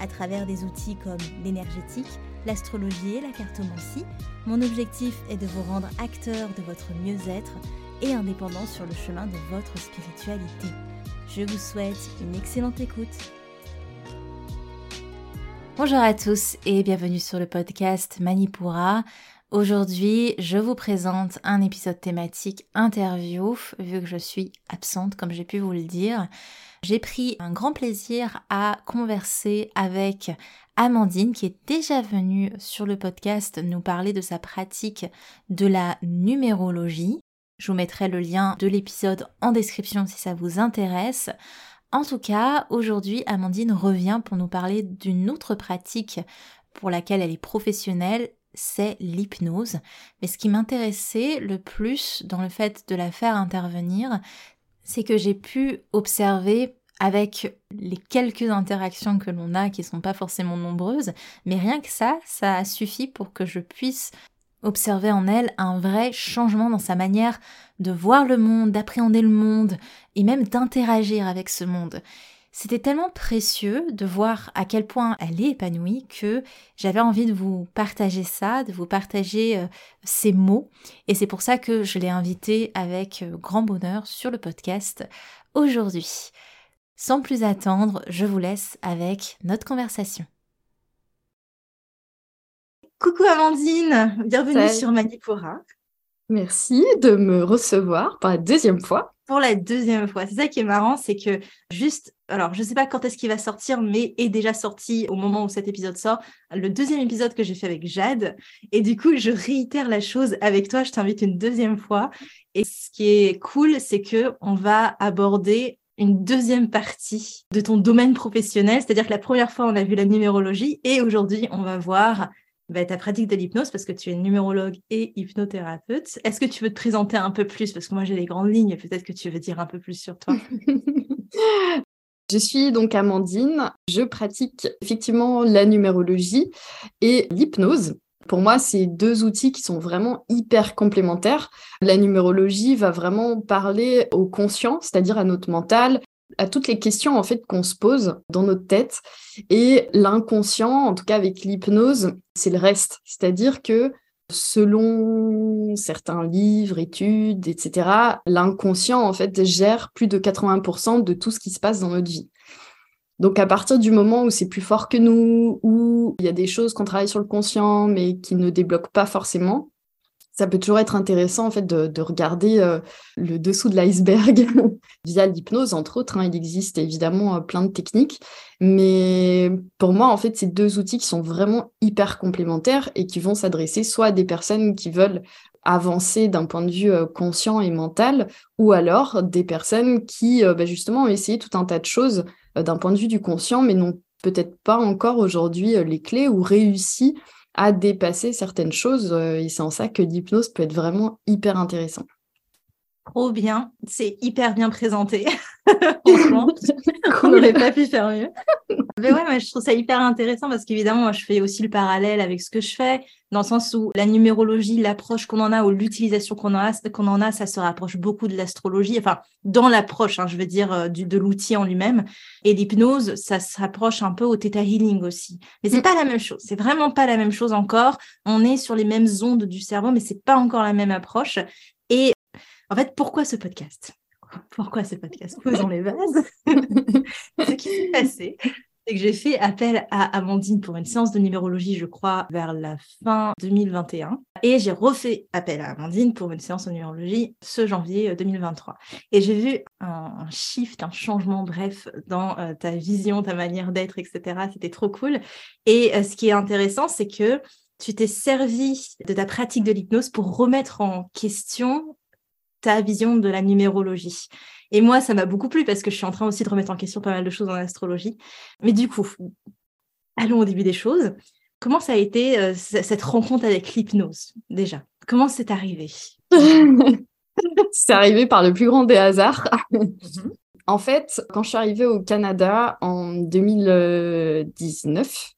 À travers des outils comme l'énergétique, l'astrologie et la cartomancie, mon objectif est de vous rendre acteur de votre mieux-être et indépendant sur le chemin de votre spiritualité. Je vous souhaite une excellente écoute. Bonjour à tous et bienvenue sur le podcast Manipura. Aujourd'hui, je vous présente un épisode thématique interview, vu que je suis absente, comme j'ai pu vous le dire. J'ai pris un grand plaisir à converser avec Amandine, qui est déjà venue sur le podcast nous parler de sa pratique de la numérologie. Je vous mettrai le lien de l'épisode en description si ça vous intéresse. En tout cas, aujourd'hui, Amandine revient pour nous parler d'une autre pratique pour laquelle elle est professionnelle c'est l'hypnose. Mais ce qui m'intéressait le plus dans le fait de la faire intervenir, c'est que j'ai pu observer avec les quelques interactions que l'on a qui sont pas forcément nombreuses, mais rien que ça, ça a suffi pour que je puisse observer en elle un vrai changement dans sa manière de voir le monde, d'appréhender le monde et même d'interagir avec ce monde. C'était tellement précieux de voir à quel point elle est épanouie que j'avais envie de vous partager ça, de vous partager euh, ces mots. Et c'est pour ça que je l'ai invitée avec euh, grand bonheur sur le podcast aujourd'hui. Sans plus attendre, je vous laisse avec notre conversation. Coucou Amandine, bienvenue sur Manipura. Merci de me recevoir pour la deuxième fois. Pour la deuxième fois. C'est ça qui est marrant, c'est que juste, alors je sais pas quand est-ce qu'il va sortir, mais est déjà sorti au moment où cet épisode sort, le deuxième épisode que j'ai fait avec Jade. Et du coup, je réitère la chose avec toi, je t'invite une deuxième fois. Et ce qui est cool, c'est que on va aborder une deuxième partie de ton domaine professionnel, c'est-à-dire que la première fois, on a vu la numérologie et aujourd'hui, on va voir bah, ta pratique de l'hypnose parce que tu es numérologue et hypnothérapeute. Est-ce que tu veux te présenter un peu plus? Parce que moi, j'ai les grandes lignes. Peut-être que tu veux dire un peu plus sur toi. Je suis donc Amandine. Je pratique effectivement la numérologie et l'hypnose. Pour moi, c'est deux outils qui sont vraiment hyper complémentaires. La numérologie va vraiment parler au conscient, c'est-à-dire à notre mental, à toutes les questions en fait qu'on se pose dans notre tête. Et l'inconscient en tout cas avec l'hypnose c'est le reste. C'est-à-dire que selon certains livres études etc l'inconscient en fait gère plus de 80% de tout ce qui se passe dans notre vie. Donc à partir du moment où c'est plus fort que nous où il y a des choses qu'on travaille sur le conscient mais qui ne débloquent pas forcément ça peut toujours être intéressant en fait de, regarder euh, le dessous de l'iceberg via l'hypnose entre autres. Hein. il existe évidemment euh, plein de techniques, mais pour moi en fait c'est deux outils qui sont vraiment hyper complémentaires et qui vont s'adresser soit à des personnes qui veulent avancer d'un point de vue euh, conscient et mental, ou alors des personnes qui bah, justement ont essayé tout un tas de choses d'un point de vue du conscient, mais n'ont peut-être pas encore aujourd'hui les clés ou réussi à dépasser certaines choses. Euh, et c'est en ça que l'hypnose peut être vraiment hyper intéressant. Trop bien, c'est hyper bien présenté. Franchement, on n'aurait pas pu faire mieux. Mais ouais, je trouve ça hyper intéressant parce qu'évidemment, moi, je fais aussi le parallèle avec ce que je fais, dans le sens où la numérologie, l'approche qu'on en a ou l'utilisation qu'on en a, qu'on en a, ça se rapproche beaucoup de l'astrologie. Enfin, dans l'approche, hein, je veux dire, euh, du, de l'outil en lui-même. Et l'hypnose, ça se rapproche un peu au theta healing aussi. Mais c'est mm. pas la même chose. C'est vraiment pas la même chose encore. On est sur les mêmes ondes du cerveau, mais c'est pas encore la même approche. Et en fait, pourquoi ce podcast? Pourquoi ce podcast? Posons les bases. ce qui s'est passé, c'est que j'ai fait appel à Amandine pour une séance de numérologie, je crois, vers la fin 2021. Et j'ai refait appel à Amandine pour une séance de numérologie ce janvier 2023. Euh, et j'ai vu un, shift, un changement, bref, dans euh, ta vision, ta manière d'être, etc. C'était trop cool. Et euh, ce qui est intéressant, c'est que tu t'es servi de ta pratique de l'hypnose pour remettre en question ta vision de la numérologie. Et moi, ça m'a beaucoup plu parce que je suis en train aussi de remettre en question pas mal de choses en astrologie. Mais du coup, allons au début des choses. Comment ça a été cette rencontre avec l'hypnose déjà? Comment c'est arrivé? C'est arrivé par le plus grand des hasards. Mhm. En fait, quand je suis arrivée au Canada en 2019,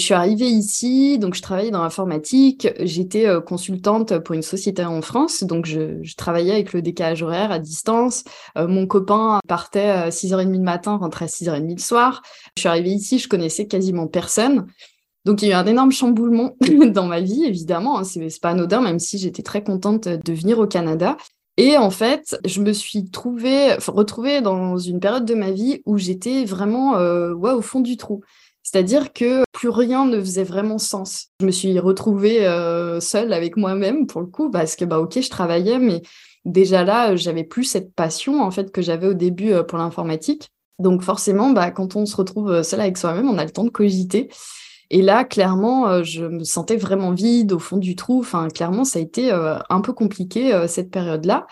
je suis arrivée ici, donc je travaillais dans l'informatique. J'étais euh, consultante pour une société en France, donc je, travaillais avec le décalage horaire à distance. Euh, mon copain partait à 6h30 le matin, rentrait à 6h30 le soir. Je suis arrivée ici, je connaissais quasiment personne. Donc il y a eu un énorme chamboulement dans ma vie, évidemment. Hein, c'est pas anodin, même si j'étais très contente de venir au Canada. Et en fait, je me suis trouvée, retrouvée dans une période de ma vie où j'étais vraiment euh, au fond du trou. C'est-à-dire que plus rien ne faisait vraiment sens. Je me suis retrouvée euh, seule avec moi-même pour le coup, parce que bah ok, je travaillais, mais déjà là, j'avais plus cette passion en fait que j'avais au début euh, pour l'informatique. Donc forcément, bah, quand on se retrouve seul avec soi-même, on a le temps de cogiter. Et là, clairement, euh, je me sentais vraiment vide au fond du trou. Enfin, clairement, ça a été euh, un peu compliqué euh, cette période-là.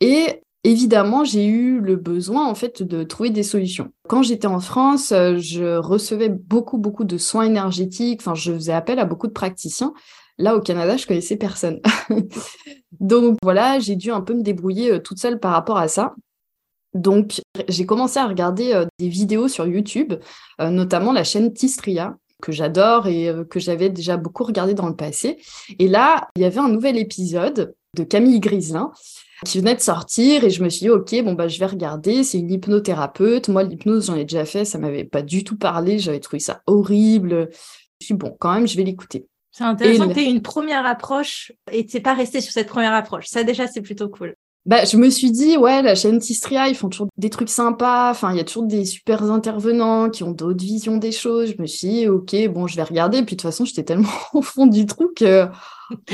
Et évidemment, j'ai eu le besoin en fait de trouver des solutions. Quand j'étais en France, je recevais beaucoup beaucoup de soins énergétiques. Enfin, je faisais appel à beaucoup de praticiens. Là, au Canada, je connaissais personne. Donc voilà, j'ai dû un peu me débrouiller toute seule par rapport à ça. Donc, j'ai commencé à regarder des vidéos sur YouTube, notamment la chaîne Tistria, que j'adore et euh, que j'avais déjà beaucoup regardé dans le passé. Et là, il y avait un nouvel épisode de Camille Griselin qui venait de sortir et je me suis dit ok bon bah je vais regarder c'est une hypnothérapeute. Moi l'hypnose j'en ai déjà fait ça m'avait pas du tout parlé j'avais trouvé ça horrible. Je suis bon quand même je vais l'écouter. C'est intéressant que tu aies une première approche et tu pas resté sur cette première approche. Ça déjà c'est plutôt cool bah, je me suis dit, ouais, la chaîne Tistria, ils font toujours des trucs sympas. Enfin, il y a toujours des super intervenants qui ont d'autres visions des choses. Je me suis dit, ok, bon, je vais regarder. Puis de toute façon, j'étais tellement au fond du trou que,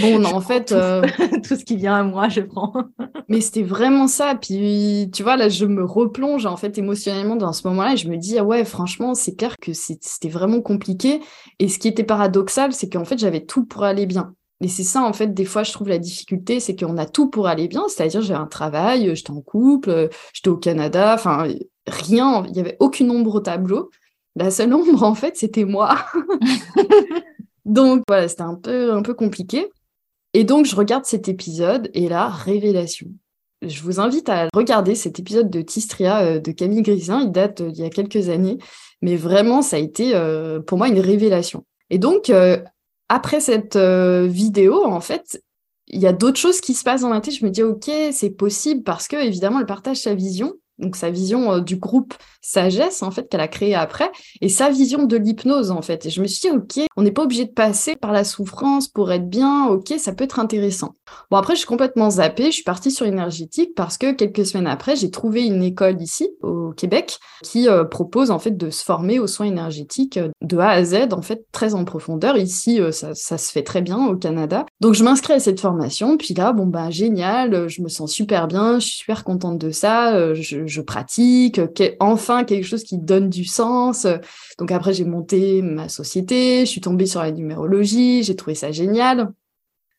bon, non, en fait. Euh, Tout ce qui vient à moi, je prends. mais c'était vraiment ça. Puis, tu vois, là, je me replonge, en fait, émotionnellement dans ce moment-là. Et je me dis, ah ouais, franchement, c'est clair que c'était vraiment compliqué. Et ce qui était paradoxal, c'est qu'en fait, j'avais tout pour aller bien. Et c'est ça, en fait, des fois, je trouve la difficulté, c'est qu'on a tout pour aller bien. C'est-à-dire, j'ai un travail, j'étais en couple, j'étais au Canada, enfin, rien, il n'y avait aucune ombre au tableau. La seule ombre, en fait, c'était moi. donc, voilà, c'était un peu, un peu compliqué. Et donc, je regarde cet épisode, et là, révélation. Je vous invite à regarder cet épisode de Tistria euh, de Camille Grisin. Il date d'il y a quelques années, mais vraiment, ça a été euh, pour moi une révélation. Et donc, euh, après cette euh, vidéo, en fait, il y a d'autres choses qui se passent dans ma tête. Je me dis, OK, c'est possible parce que, évidemment, elle partage sa vision donc sa vision euh, du groupe Sagesse, en fait, qu'elle a créé après, et sa vision de l'hypnose, en fait. Et je me suis dit, OK, on n'est pas obligé de passer par la souffrance pour être bien, OK, ça peut être intéressant. Bon, après, je suis complètement zappée, je suis partie sur énergétique parce que quelques semaines après, j'ai trouvé une école ici, au Québec, qui euh, propose, en fait, de se former aux soins énergétiques euh, de A à Z, en fait, très en profondeur. Ici, ça, se fait très bien au Canada. Donc, je m'inscris à cette formation, puis là, bon, bah, génial, je me sens super bien, je suis super contente de ça, je je pratique, enfin quelque chose qui donne du sens. Donc après, j'ai monté ma société, je suis tombée sur la numérologie, j'ai trouvé ça génial.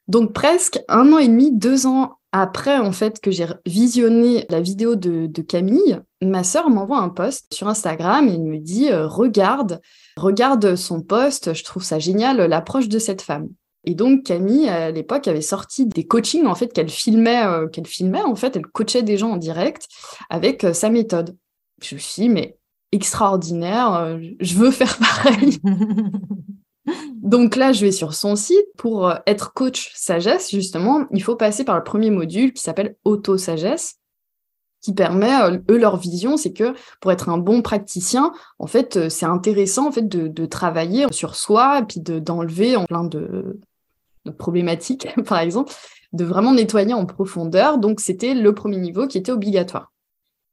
Donc presque un an et demi, deux ans après en fait que j'ai visionné la vidéo de, Camille, ma sœur m'envoie un post sur Instagram et me dit euh, regarde, regarde son post, je trouve ça génial l'approche de cette femme. Et donc Camille à l'époque avait sorti des coachings en fait qu'elle filmait, euh, qu'elle filmait en fait, elle coachait des gens en direct avec euh, sa méthode. Je me suis dit mais extraordinaire, euh, je veux faire pareil. donc là, je vais sur son site pour être coach sagesse justement, il faut passer par le premier module qui s'appelle auto sagesse qui permet, eux, leur vision, c'est que pour être un bon praticien, en fait, c'est intéressant en fait de, travailler sur soi et puis d'enlever en plein de, problématiques, par exemple, de vraiment nettoyer en profondeur. Donc, c'était le premier niveau qui était obligatoire.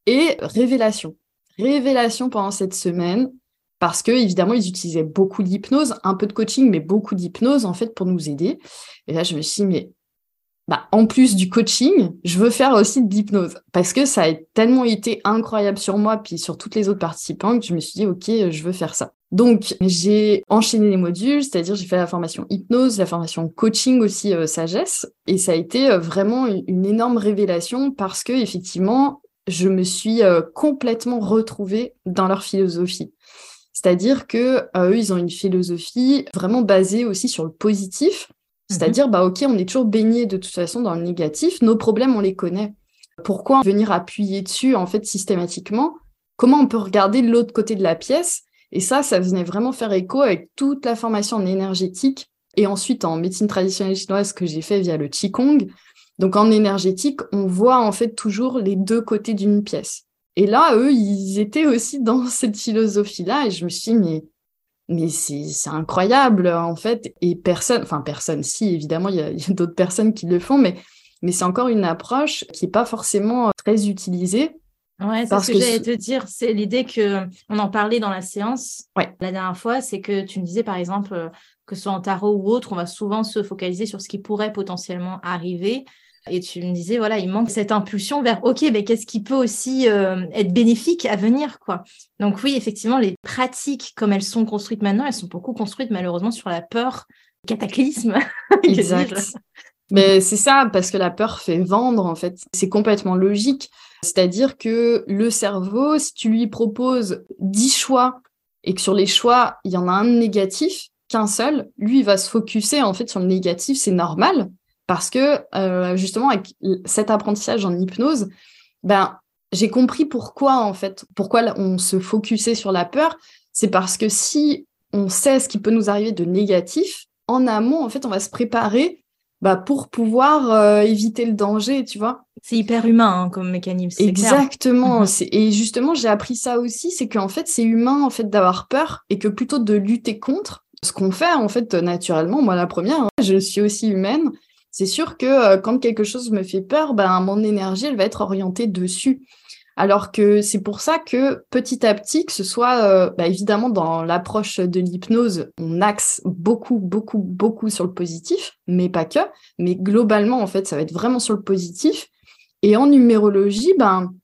Et révélation. Révélation pendant cette semaine, parce que évidemment, ils utilisaient beaucoup d'hypnose, un peu de coaching, mais beaucoup d'hypnose, en fait, pour nous aider. Et là, je me suis dit, mais bah, en plus du coaching, je veux faire aussi de l'hypnose parce que ça a tellement été incroyable sur moi puis sur toutes les autres participants que je me suis dit ok je veux faire ça. Donc j'ai enchaîné les modules, c'est-à-dire j'ai fait la formation hypnose, la formation coaching aussi euh, sagesse et ça a été euh, vraiment une, énorme révélation parce que effectivement je me suis euh, complètement retrouvée dans leur philosophie. C'est-à-dire que eux, ils ont une philosophie vraiment basée aussi sur le positif. Mhm. C'est-à-dire, bah ok, on est toujours baigné de toute façon dans le négatif. Nos problèmes, on les connaît. Pourquoi venir appuyer dessus en fait systématiquement? Comment on peut regarder l'autre côté de la pièce Et ça, ça venait vraiment faire écho avec toute la formation en énergétique et ensuite en médecine traditionnelle chinoise que j'ai fait via le qigong. Donc en énergétique, on voit en fait toujours les deux côtés d'une pièce. Et là, eux, ils étaient aussi dans cette philosophie-là et je me suis dit, mais mais c'est incroyable en fait et personne enfin personne si évidemment il y a, d'autres personnes qui le font mais mais c'est encore une approche qui n'est pas forcément très utilisée Ouais, c'est ce que, j'allais te dire. C'est l'idée que on en parlait dans la séance la dernière fois, c'est que tu me disais par exemple euh, que ce soit en tarot ou autre, on va souvent se focaliser sur ce qui pourrait potentiellement arriver. Et tu me disais, voilà, il manque cette impulsion vers, OK, mais qu'est-ce qui peut aussi euh, être bénéfique à venir, quoi? Donc oui, effectivement, les pratiques, comme elles sont construites maintenant, elles sont beaucoup construites malheureusement sur la peur, cataclysme. Exact. mais c'est ça, parce que la peur fait vendre, en fait. C'est complètement logique. C'est-à-dire que le cerveau, si tu lui proposes 10 choix et que sur les choix, il y en a un négatif, qu'un seul, lui, va se focuser en fait sur le négatif, c'est normal. Parce que euh, justement avec cet apprentissage en hypnose, ben j'ai compris pourquoi en fait, pourquoi on se focusait sur la peur, c'est parce que si on sait ce qui peut nous arriver de négatif, en amont en fait, on va se préparer bah, pour pouvoir euh, éviter le danger, tu vois. C'est hyper humain hein, comme mécanisme. Exactement. Mhm. Et justement, j'ai appris ça aussi, c'est qu'en fait, c'est humain en fait d'avoir peur et que plutôt de lutter contre, ce qu'on fait en fait naturellement, moi la première, hein, je suis aussi humaine. C'est sûr que euh, quand quelque chose me fait peur, ben, mon énergie, elle va être orientée dessus. Alors que c'est pour ça que petit à petit, que ce soit euh, bah, évidemment dans l'approche de l'hypnose, on axe beaucoup, beaucoup, beaucoup sur le positif, mais pas que. Mais globalement, en fait, ça va être vraiment sur le positif. Et en numérologie, ben,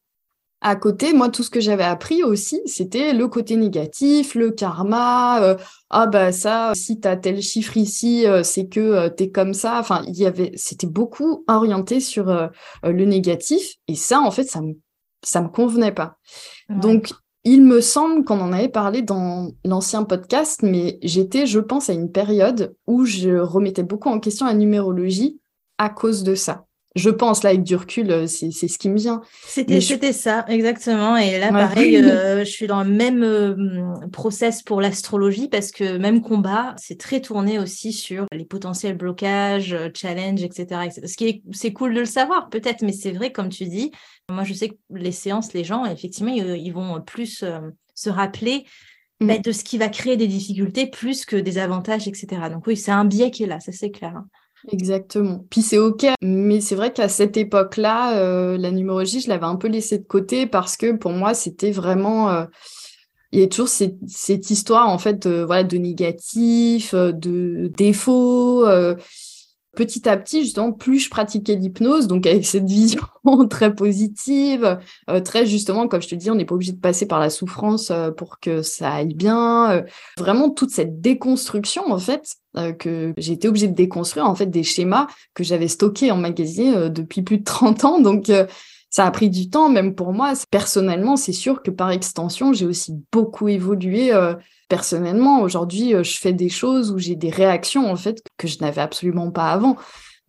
à côté, moi, tout ce que j'avais appris aussi, c'était le côté négatif, le karma. Euh, ah bah ça, si tu as tel chiffre ici, euh, c'est que tu es comme ça. Enfin, il y avait, c'était beaucoup orienté sur le négatif. Et ça, en fait, ça me ça me convenait pas. Donc, il me semble qu'on en avait parlé dans l'ancien podcast, mais j'étais, je pense, à une période où je remettais beaucoup en question la numérologie à cause de ça je pense, là, avec du recul, euh, c'est ce qui me vient. C'était ça, exactement. Et là, pareil, euh, je suis dans le même euh, process pour l'astrologie parce que même combat, c'est très tourné aussi sur les potentiels blocages, challenges, etc. Ce qui est, c'est cool de le savoir, peut-être, mais c'est vrai, comme tu dis, moi, je sais que les séances, les gens, effectivement, ils, vont plus se rappeler mm. bah, de ce qui va créer des difficultés plus que des avantages, etc. Donc oui, c'est un biais qui est là, ça c'est clair. Exactement. Puis c'est ok, mais c'est vrai qu'à cette époque-là, euh, la numérologie, je l'avais un peu laissée de côté parce que pour moi, c'était vraiment... Euh, il y a toujours cette, histoire en fait de, voilà, de négatif, euh, de défauts petit à petit, justement, plus je pratiquais l'hypnose, donc avec cette vision très positive, euh, très justement, comme je te dis, on n'est pas obligé de passer par la souffrance euh, pour que ça aille bien. Euh, vraiment, toute cette déconstruction, en fait, que j'ai été obligée de déconstruire, en fait, des schémas que j'avais stockés en magasin depuis plus de 30 ans. Donc, ça a pris du temps, même pour moi. Personnellement, c'est sûr que par extension, j'ai aussi beaucoup évolué personnellement, aujourd'hui, euh, je fais des choses où j'ai des réactions en fait que je n'avais absolument pas avant.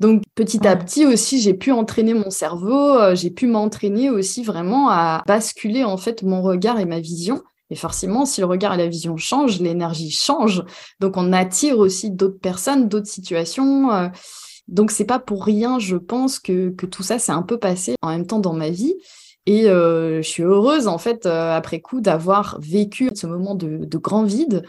Donc petit à petit aussi, j'ai pu entraîner mon cerveau, euh, j'ai pu m'entraîner aussi vraiment à basculer en fait mon regard et ma vision. Et forcément, si le regard et la vision changent, l'énergie change. Donc on attire aussi d'autres personnes, d'autres situations. Donc c'est pas pour rien, je pense que, que tout ça s'est un peu passé en même temps dans ma vie. Et euh, je suis heureuse, en fait, euh, après coup, d'avoir vécu ce moment de, grand vide,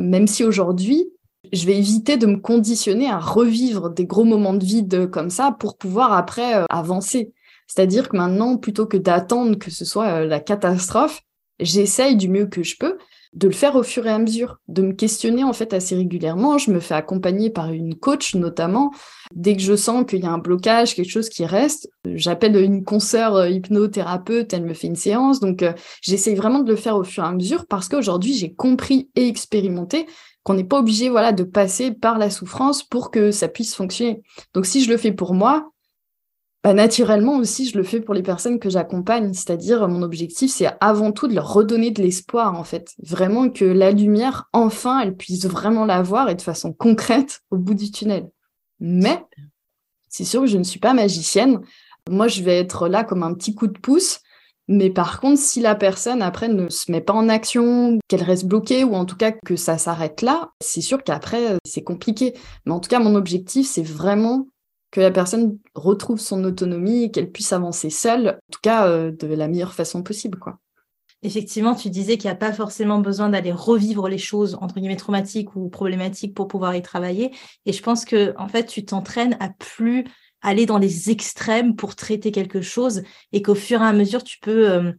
même si aujourd'hui, je vais éviter de me conditionner à revivre des gros moments de vide comme ça pour pouvoir après euh, avancer. C'est-à-dire que maintenant, plutôt que d'attendre que ce soit la catastrophe, j'essaye du mieux que je peux de le faire au fur et à mesure, de me questionner en fait assez régulièrement. Je me fais accompagner par une coach notamment. Dès que je sens qu'il y a un blocage, quelque chose qui reste, j'appelle une consoeur euh, hypnothérapeute, elle me fait une séance. Donc euh, j'essaye vraiment de le faire au fur et à mesure parce qu'aujourd'hui j'ai compris et expérimenté qu'on n'est pas obligé voilà de passer par la souffrance pour que ça puisse fonctionner. Donc si je le fais pour moi, bah, naturellement aussi, je le fais pour les personnes que j'accompagne. C'est-à-dire, mon objectif, c'est avant tout de leur redonner de l'espoir, en fait. Vraiment que la lumière, enfin, elle puisse vraiment la voir et de façon concrète au bout du tunnel. Mais c'est sûr que je ne suis pas magicienne. Moi, je vais être là comme un petit coup de pouce. Mais par contre, si la personne après ne se met pas en action, qu'elle reste bloquée ou en tout cas que ça s'arrête là, c'est sûr qu'après, c'est compliqué. Mais en tout cas, mon objectif, c'est vraiment que la personne retrouve son autonomie et qu'elle puisse avancer seule, en tout cas euh, de la meilleure façon possible. quoi. Effectivement, tu disais qu'il n'y a pas forcément besoin d'aller revivre les choses entre guillemets traumatiques ou problématiques pour pouvoir y travailler. Et je pense que en fait, tu t'entraînes à plus aller dans les extrêmes pour traiter quelque chose et qu'au fur et à mesure, tu peux euh,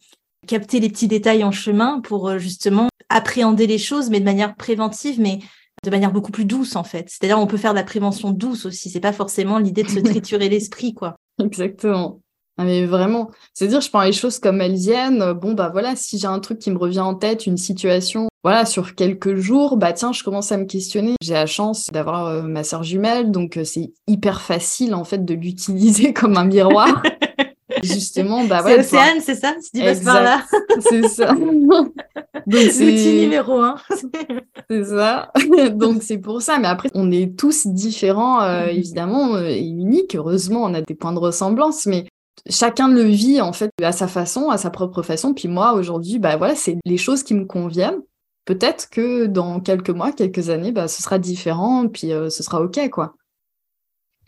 capter les petits détails en chemin pour euh, justement appréhender les choses, mais de manière préventive, mais de manière beaucoup plus douce en fait. C'est-à-dire on peut faire de la prévention douce aussi. C'est pas forcément l'idée de se triturer l'esprit quoi. Exactement. Ah, mais vraiment, c'est-à-dire je prends les choses comme elles viennent. Bon bah voilà, si j'ai un truc qui me revient en tête, une situation, voilà, sur quelques jours, bah tiens, je commence à me questionner. J'ai la chance d'avoir euh, ma sœur jumelle, donc euh, c'est hyper facile en fait de l'utiliser comme un miroir. Justement, bah ouais. C'est Océane, c'est ça Si tu passes par là. c'est ça. L'outil numéro un. c'est ça. Donc c'est pour ça. Mais après, on est tous différents, euh, mm-hmm. évidemment, euh, et uniques. Heureusement, on a des points de ressemblance, mais chacun le vit en fait à sa façon, à sa propre façon. Puis moi, aujourd'hui, bah voilà, c'est les choses qui me conviennent. Peut-être que dans quelques mois, quelques années, bah, ce sera différent, puis euh, ce sera OK, quoi.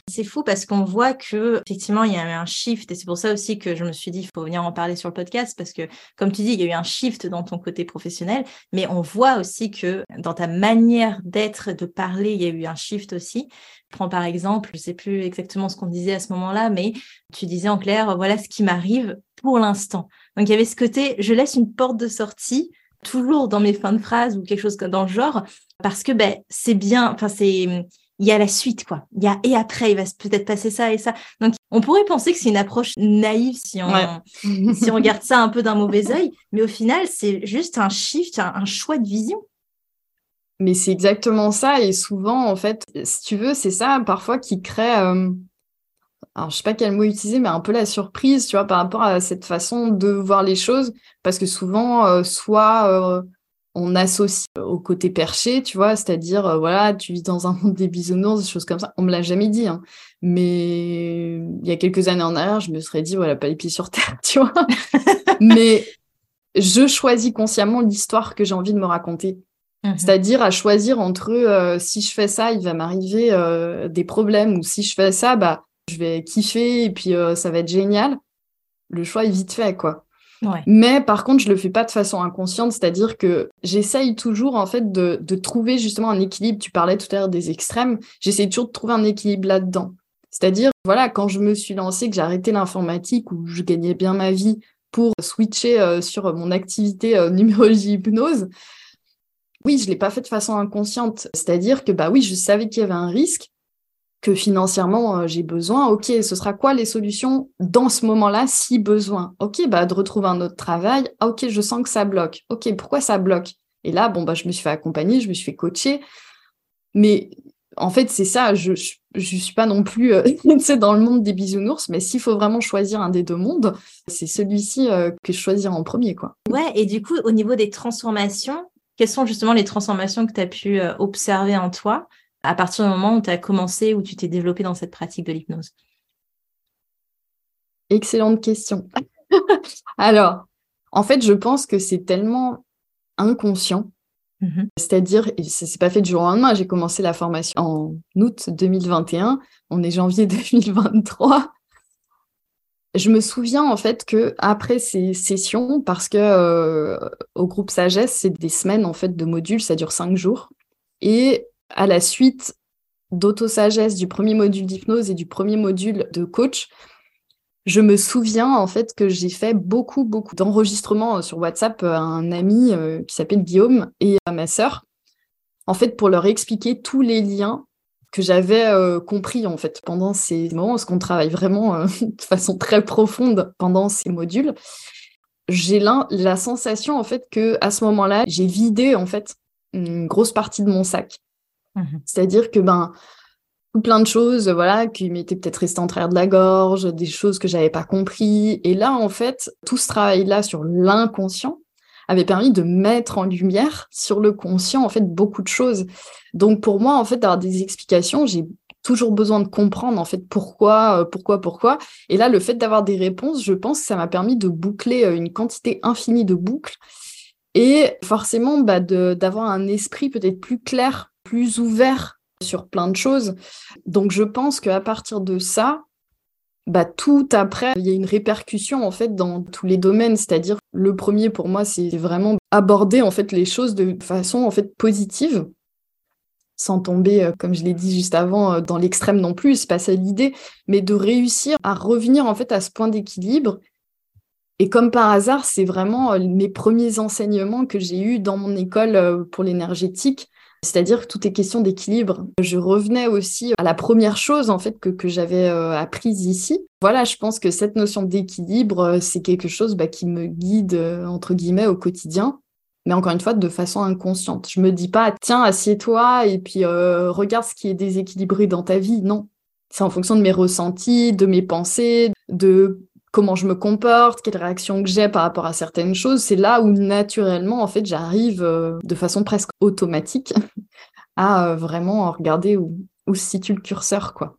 C'est fou parce qu'on voit que effectivement il y a un shift et c'est pour ça aussi que je me suis dit il faut venir en parler sur le podcast parce que comme tu dis il y a eu un shift dans ton côté professionnel mais on voit aussi que dans ta manière d'être de parler il y a eu un shift aussi. prends par exemple, je sais plus exactement ce qu'on disait à ce moment-là mais tu disais en clair voilà ce qui m'arrive pour l'instant. Donc il y avait ce côté je laisse une porte de sortie toujours dans mes fins de phrases ou quelque chose dans le genre parce que ben c'est bien enfin c'est il y a la suite, quoi. Il y a et après, il va peut-être passer ça et ça. Donc, on pourrait penser que c'est une approche naïve si on, si on regarde ça un peu d'un mauvais œil, mais au final, c'est juste un shift, un, choix de vision. Mais c'est exactement ça. Et souvent, en fait, si tu veux, c'est ça parfois qui crée. Euh, alors, je sais pas quel mot utiliser, mais un peu la surprise, tu vois, par rapport à cette façon de voir les choses. Parce que souvent, euh, soit. Euh, on associe au côté perché, tu vois, c'est-à-dire, euh, voilà, tu vis dans un monde des bisounours, des choses comme ça. On me l'a jamais dit, hein. mais il y a quelques années en arrière, je me serais dit, voilà, pas les pieds sur terre, tu vois. mais je choisis consciemment l'histoire que j'ai envie de me raconter. Mmh c'est-à-dire à choisir entre euh, si je fais ça, il va m'arriver euh, des problèmes, ou si je fais ça, bah, je vais kiffer et puis ça va être génial. Le choix est vite fait, quoi. Mais par contre, je le fais pas de façon inconsciente, c'est-à-dire que j'essaye toujours en fait de, trouver justement un équilibre. Tu parlais tout à l'heure des extrêmes, j'essaye toujours de trouver un équilibre là-dedans. C'est-à-dire, voilà, quand je me suis lancée, que j'ai arrêté l'informatique où je gagnais bien ma vie pour switcher euh, sur mon activité euh, numérologie hypnose, oui, je l'ai pas fait de façon inconsciente. C'est-à-dire que bah oui, je savais qu'il y avait un risque, que financièrement euh, j'ai besoin. Ok, ce sera quoi les solutions dans ce moment-là si besoin? Ok, bah de retrouver un autre travail. Ah, ok, je sens que ça bloque. Ok, pourquoi ça bloque? Et là, bon bah je me suis fait accompagner, je me suis fait coacher. Mais en fait, c'est ça. Je, je, suis pas non plus euh, dans le monde des bisounours, mais s'il faut vraiment choisir un des deux mondes, c'est celui-ci euh, que je choisirais en premier, quoi. Ouais. Et du coup, au niveau des transformations, quelles sont justement les transformations que tu as pu observer en toi? À partir du moment où tu as commencé, où tu t'es développé dans cette pratique de l'hypnose? Excellente question. Alors, en fait, je pense que c'est tellement inconscient. Mm-hmm. C'est-à-dire, ça s'est pas fait du jour au lendemain. J'ai commencé la formation en août 2021. On est janvier 2023. Je me souviens en fait que après ces sessions, parce que euh, au groupe Sagesse, c'est des semaines en fait de modules, ça dure cinq jours. Et à la suite d'auto-sagesse du premier module d'hypnose et du premier module de coach, je me souviens en fait que j'ai fait beaucoup, beaucoup d'enregistrements euh, sur WhatsApp à un ami euh, qui s'appelle Guillaume et à ma sœur, en fait, pour leur expliquer tous les liens que j'avais euh, compris en fait pendant ces moments, parce qu'on travaille vraiment de façon très profonde pendant ces modules. J'ai la sensation en fait que à ce moment-là, j'ai vidé en fait une grosse partie de mon sac. Mmh C'est-à-dire que ben plein de choses, voilà, qui m'étaient peut-être restées en travers de la gorge, des choses que j'avais pas compris. Et là, en fait, tout ce travail-là sur l'inconscient avait permis de mettre en lumière sur le conscient, en fait, beaucoup de choses. Donc, pour moi, en fait, d'avoir des explications, j'ai toujours besoin de comprendre, en fait, pourquoi, euh, pourquoi, pourquoi. Et là, le fait d'avoir des réponses, je pense que ça m'a permis de boucler euh, une quantité infinie de boucles et forcément bah, d'avoir un esprit peut-être plus clair, plus ouvert sur plein de choses. Donc je pense qu'à partir de ça, bah, tout après, il y a une répercussion en fait dans tous les domaines. C'est-à-dire, le premier pour moi, c'est vraiment aborder en fait les choses de façon en fait positive, sans tomber, euh, comme je l'ai dit juste avant, euh, dans l'extrême non plus. C'est pas ça l'idée, mais de réussir à revenir en fait à ce point d'équilibre. Et comme par hasard, c'est vraiment euh, mes premiers enseignements que j'ai eus dans mon école pour l'énergétique c'est-à-dire que tout est question d'équilibre. Je revenais aussi à la première chose en fait que, j'avais euh, apprise ici. Voilà, je pense que cette notion d'équilibre, euh, c'est quelque chose bah, qui me guide euh, entre guillemets au quotidien. Mais encore une fois, de façon inconsciente. Je me dis pas, tiens, assieds-toi et puis regarde ce qui est déséquilibré dans ta vie. Non, c'est en fonction de mes ressentis, de mes pensées, de comment je me comporte, quelle réaction que j'ai par rapport à certaines choses, c'est là où naturellement, en fait, j'arrive euh, de façon presque automatique à euh, vraiment regarder où, où se situe le curseur, quoi.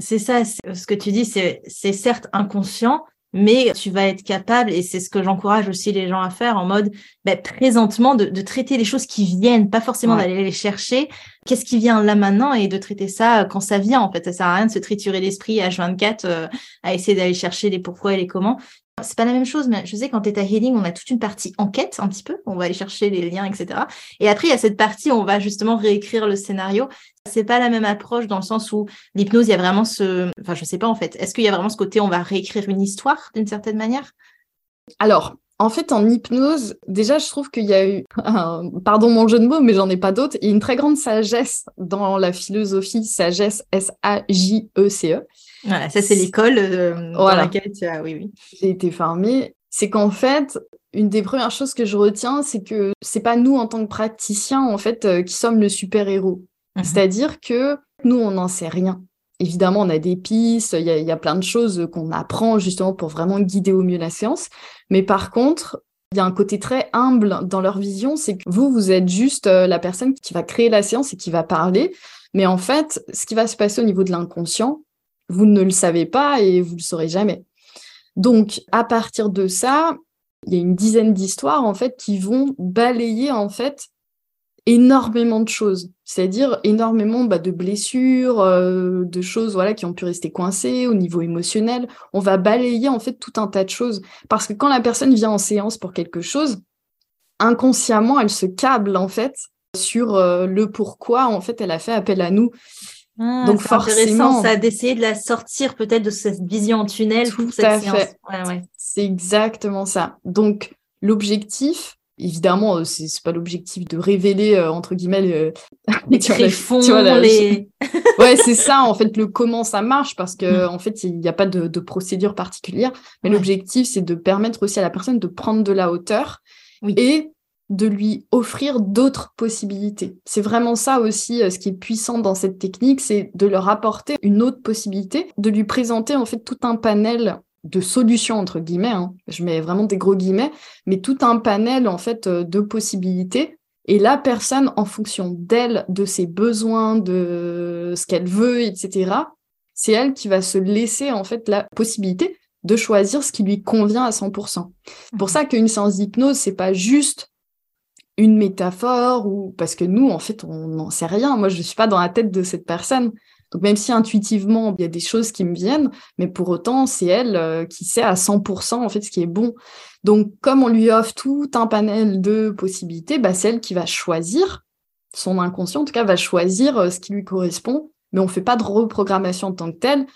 C'est ça, ce que tu dis, c'est certes inconscient, mais tu vas être capable, et c'est ce que j'encourage aussi les gens à faire en mode bah, présentement, de, traiter les choses qui viennent, pas forcément d'aller les chercher. Qu'est-ce qui vient là maintenant et de traiter ça quand ça vient en fait. Ça sert à rien de se triturer l'esprit à 24 euh, à essayer d'aller chercher les pourquoi et les comment. C'est pas la même chose, mais je sais qu'en Theta Healing, on a toute une partie enquête, un petit peu. On va aller chercher les liens, etc. Et après, il y a cette partie où on va justement réécrire le scénario. C'est pas la même approche dans le sens où l'hypnose, il y a vraiment ce, enfin, je sais pas en fait. Est-ce qu'il y a vraiment ce côté, on va réécrire une histoire d'une certaine manière? Alors, en fait, en hypnose, déjà, je trouve qu'il y a eu, pardon mon jeu de mots, mais j'en ai pas d'autres, il y a une très grande sagesse dans la philosophie, sagesse, S-A-J-E-C-E. Voilà, ça c'est l'école euh, dans laquelle tu as, oui, oui. J'ai été formée. C'est qu'en fait, une des premières choses que je retiens, c'est que c'est pas nous en tant que praticiens, en fait, euh, qui sommes le super-héros. Mhm. C'est-à-dire que nous, on n'en sait rien. Évidemment, on a des pistes, il y, y, a plein de choses qu'on apprend justement pour vraiment guider au mieux la séance. Mais par contre, il y a un côté très humble dans leur vision, c'est que vous, vous êtes juste euh, la personne qui va créer la séance et qui va parler. Mais en fait, ce qui va se passer au niveau de l'inconscient, vous ne le savez pas et vous ne le saurez jamais. Donc, à partir de ça, il y a une dizaine d'histoires en fait qui vont balayer en fait énormément de choses, c'est-à-dire énormément bah, de blessures, euh, de choses voilà qui ont pu rester coincées au niveau émotionnel. On va balayer en fait tout un tas de choses parce que quand la personne vient en séance pour quelque chose, inconsciemment elle se câble en fait sur euh, le pourquoi en fait elle a fait appel à nous. Ah, Donc forcément, ça d'essayer de la sortir peut-être de cette vision en tunnel tout à fait. C'est exactement ça. Donc l'objectif, évidemment, euh, c'est pas l'objectif de révéler euh, entre guillemets les, les tréfonds, les... ouais, c'est ça en fait le comment ça marche parce que mm. en fait il n'y a pas de, de, procédure particulière, mais l'objectif c'est de permettre aussi à la personne de prendre de la hauteur et de lui offrir d'autres possibilités. C'est vraiment ça aussi euh, ce qui est puissant dans cette technique, c'est de leur apporter une autre possibilité, de lui présenter en fait tout un panel de solutions entre guillemets, hein. je mets vraiment des gros guillemets, mais tout un panel en fait euh, de possibilités. Et la personne, en fonction d'elle, de ses besoins, de ce qu'elle veut, etc., c'est elle qui va se laisser en fait la possibilité de choisir ce qui lui convient à 100%. C'est pour mmh. ça qu'une séance d'hypnose, c'est pas juste une métaphore ou parce que nous en fait on n'en sait rien. Moi je suis pas dans la tête de cette personne. Donc même si intuitivement il y a des choses qui me viennent mais pour autant c'est elle euh, qui sait à 100% en fait ce qui est bon. Donc comme on lui offre tout un panel de possibilités bah c'est elle qui va choisir son inconscient en tout cas va choisir euh, ce qui lui correspond. Mais on fait pas de reprogrammation en tant que telle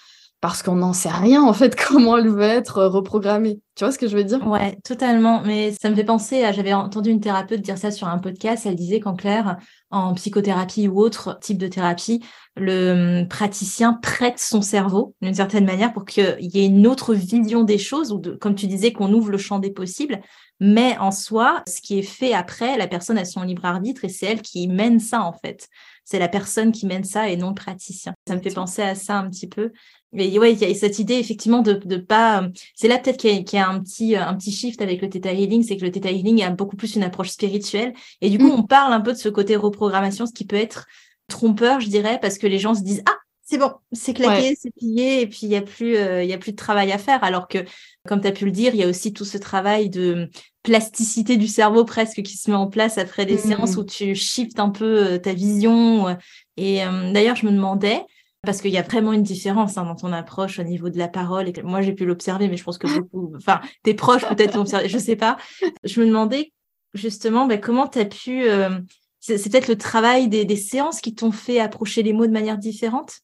parce qu'on n'en sait rien en fait comment elle va être reprogrammée Tu vois ce que je veux dire? Ouais, totalement. Mais ça me fait penser à, j'avais entendu une thérapeute dire ça sur un podcast. Elle disait qu'en clair, en psychothérapie ou autre type de thérapie, le hum, praticien prête son cerveau d'une certaine manière pour qu'il y ait une autre vision des choses ou de, comme tu disais, qu'on ouvre le champ des possibles. Mais en soi, ce qui est fait après, la personne a son libre arbitre et c'est elle qui mène ça en fait. C'est la personne qui mène ça et non le praticien. Ça me fait penser à ça un petit peu. Mais ouais, il y a cette idée effectivement de de pas. C'est là peut-être qu'il y, a un petit un petit shift avec le theta healing, c'est que le theta healing a beaucoup plus une approche spirituelle et du coup mm. on parle un peu de ce côté reprogrammation, ce qui peut être trompeur, je dirais, parce que les gens se disent ah c'est bon, c'est claqué, c'est plié, et puis il y a plus euh, il y a plus de travail à faire, alors que comme tu as pu le dire, il y a aussi tout ce travail de plasticité du cerveau presque qui se met en place après des séances mm. où tu shifts un peu euh, ta vision. Et euh, d'ailleurs, je me demandais parce qu'il y a vraiment une différence hein, dans ton approche au niveau de la parole. Et moi, j'ai pu l'observer, mais je pense que beaucoup, enfin, tes proches peut-être l'ont observé, je sais pas. Je me demandais justement ben, comment tu as pu. Euh, c'est peut-être le travail des, séances qui t'ont fait approcher les mots de manière différente?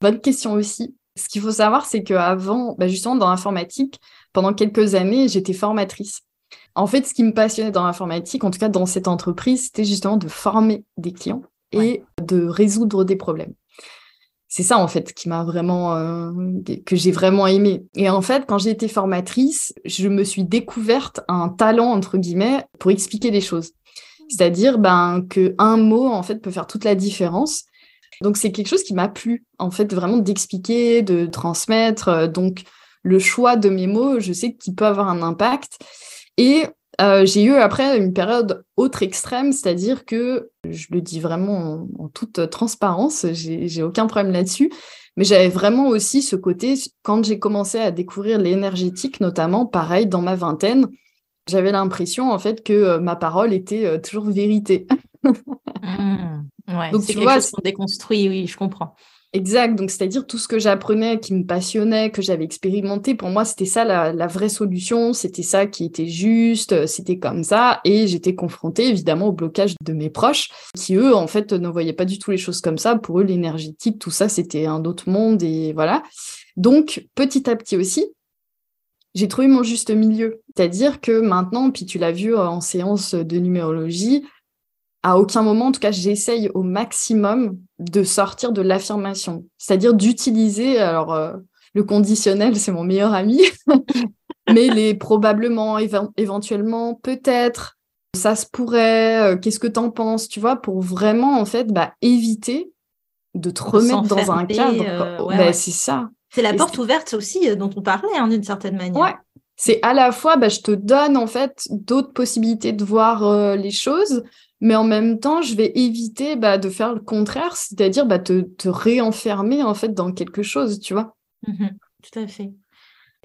Bonne question aussi. Ce qu'il faut savoir, c'est qu'avant, ben justement, dans l'informatique, pendant quelques années, j'étais formatrice. En fait, ce qui me passionnait dans l'informatique, en tout cas dans cette entreprise, c'était justement de former des clients et de résoudre des problèmes. C'est ça en fait qui m'a vraiment euh, que j'ai vraiment aimé. Et en fait, quand j'ai été formatrice, je me suis découverte un talent entre guillemets pour expliquer des choses. C'est-à-dire ben que un mot en fait peut faire toute la différence. Donc c'est quelque chose qui m'a plu en fait vraiment d'expliquer, de transmettre. Donc le choix de mes mots, je sais qu'il peut avoir un impact. Et euh, j'ai eu après une période autre extrême, c'est-à-dire que, je le dis vraiment en, toute transparence, j'ai aucun problème là-dessus, mais j'avais vraiment aussi ce côté, quand j'ai commencé à découvrir l'énergétique, notamment, pareil, dans ma vingtaine, j'avais l'impression en fait que euh, ma parole était euh, toujours vérité. Mmh. ouais, Donc tu vois, chose qu'on déconstruit, oui, je comprends. Exact, donc c'est-à-dire tout ce que j'apprenais, qui me passionnait, que j'avais expérimenté, pour moi c'était ça la, vraie solution, c'était ça qui était juste, c'était comme ça, et j'étais confrontée évidemment au blocage de mes proches, qui eux en fait ne voyaient pas du tout les choses comme ça, pour eux l'énergétique, tout ça c'était un autre monde, et voilà. Donc petit à petit aussi, j'ai trouvé mon juste milieu, c'est-à-dire que maintenant, puis tu l'as vu en séance de numérologie, à aucun moment, en tout cas, j'essaye au maximum de sortir de l'affirmation, c'est-à-dire d'utiliser, alors euh, le conditionnel, c'est mon meilleur ami, mais les probablement, éventuellement, peut-être, ça se pourrait, euh, qu'est-ce que t'en penses, tu vois, pour vraiment, en fait, bah, éviter de te remettre dans un cadre. Euh, bah, c'est ça. C'est la porte ouverte aussi dont on parlait, hein, d'une certaine manière. Ouais. C'est à la fois, bah, je te donne en fait d'autres possibilités de voir les choses, mais en même temps, je vais éviter bah, de faire le contraire, c'est-à-dire bah, te, te, réenfermer en fait dans quelque chose, tu vois. Mmh tout à fait.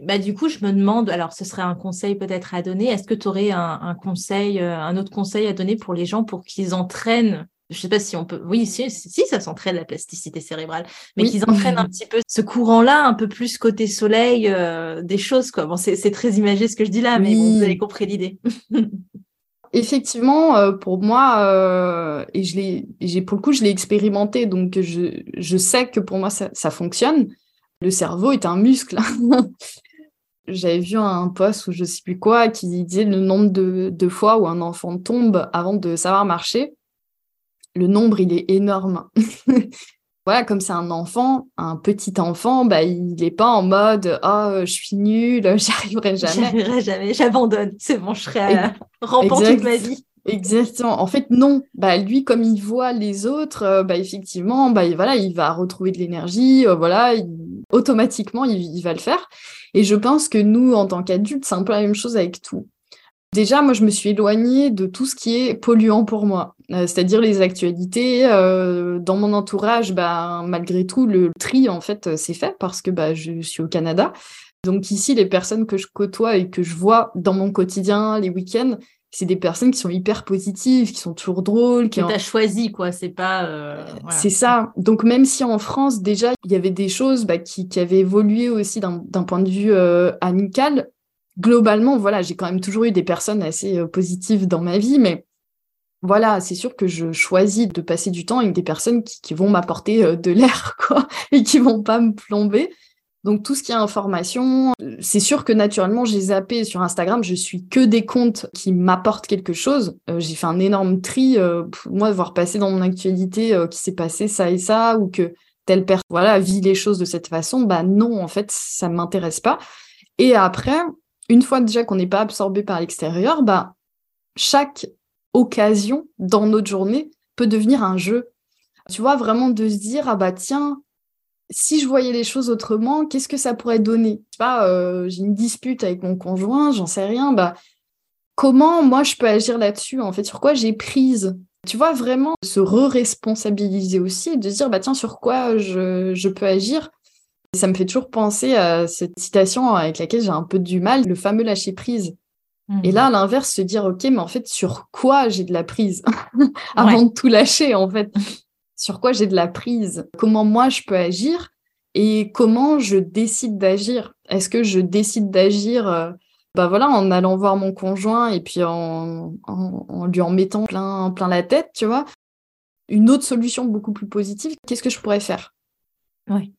Bah, du coup, je me demande, alors ce serait un conseil peut-être à donner, est-ce que tu aurais un, conseil, euh, un autre conseil à donner pour les gens pour qu'ils entraînent je sais pas si on peut, oui, si, si ça s'entraîne la plasticité cérébrale, mais qu'ils entraînent un petit peu ce courant-là, un peu plus côté soleil, euh, des choses, quoi. Bon, c'est très imagé ce que je dis là, mais bon, vous avez compris l'idée. effectivement, euh, pour moi, euh, et pour le coup, je l'ai expérimenté, donc je, sais que pour moi ça, fonctionne. Le cerveau est un muscle. J'avais vu un post ou je sais plus quoi qui disait le nombre de, de fois où un enfant tombe avant de savoir marcher. Le nombre, il est énorme. voilà, comme c'est un enfant, un petit enfant, bah, il n'est pas en mode oh, je suis nul, j'arriverai jamais. J'arriverai jamais, j'abandonne, c'est bon, je serai rampant toute ma vie. Exactement. En fait, non. Bah, lui, comme il voit les autres, euh, bah, effectivement, bah, voilà, il va retrouver de l'énergie, euh, voilà, automatiquement, il, il, va le faire. Et je pense que nous, en tant qu'adultes, c'est un peu la même chose avec tout. Déjà, moi, je me suis éloignée de tout ce qui est polluant pour moi, euh, c'est-à-dire les actualités. Euh, dans mon entourage, bah, malgré tout, le tri, en fait, c'est fait parce que bah, je suis au Canada. Donc ici, les personnes que je côtoie et que je vois dans mon quotidien, les week-ends, c'est des personnes qui sont hyper positives, qui sont toujours drôles. Qui que tu choisi, quoi. C'est pas. Euh, c'est ça. Donc, même si en France, déjà, il y avait des choses bah, qui, qui, avaient évolué aussi d'un point de vue amical, globalement, voilà, j'ai quand même toujours eu des personnes assez euh, positives dans ma vie, mais voilà, c'est sûr que je choisis de passer du temps avec des personnes qui, vont m'apporter euh, de l'air, quoi, et qui vont pas me plomber. Donc tout ce qui est information, c'est sûr que naturellement j'ai zappé sur Instagram, je suis que des comptes qui m'apportent quelque chose. Euh, j'ai fait un énorme tri, euh, moi voir passer dans mon actualité euh, qui s'est passé ça et ça ou que telle personne voilà vit les choses de cette façon, bah non en fait ça m'intéresse pas. Et après, une fois déjà qu'on n'est pas absorbé par l'extérieur, bah chaque occasion dans notre journée peut devenir un jeu. Tu vois vraiment de se dire ah bah tiens si je voyais les choses autrement, qu'est-ce que ça pourrait donner? Je pas, euh, j'ai une dispute avec mon conjoint, j'en sais rien. Bah, comment moi je peux agir là-dessus? En fait, sur quoi j'ai prise? Tu vois, vraiment se re-responsabiliser aussi et de se dire, bah tiens, sur quoi je, peux agir? Ça me fait toujours penser à cette citation avec laquelle j'ai un peu du mal, le fameux lâcher prise. Et là, à l'inverse, se dire, OK, mais en fait, sur quoi j'ai de la prise Avant de tout lâcher, en fait? Sur quoi j'ai de la prise, comment moi je peux agir? Et comment je décide d'agir? Est-ce que je décide d'agir euh, bah voilà, en allant voir mon conjoint et puis en, lui en mettant plein, plein la tête, tu vois? Une autre solution beaucoup plus positive, qu'est-ce que je pourrais faire? Oui.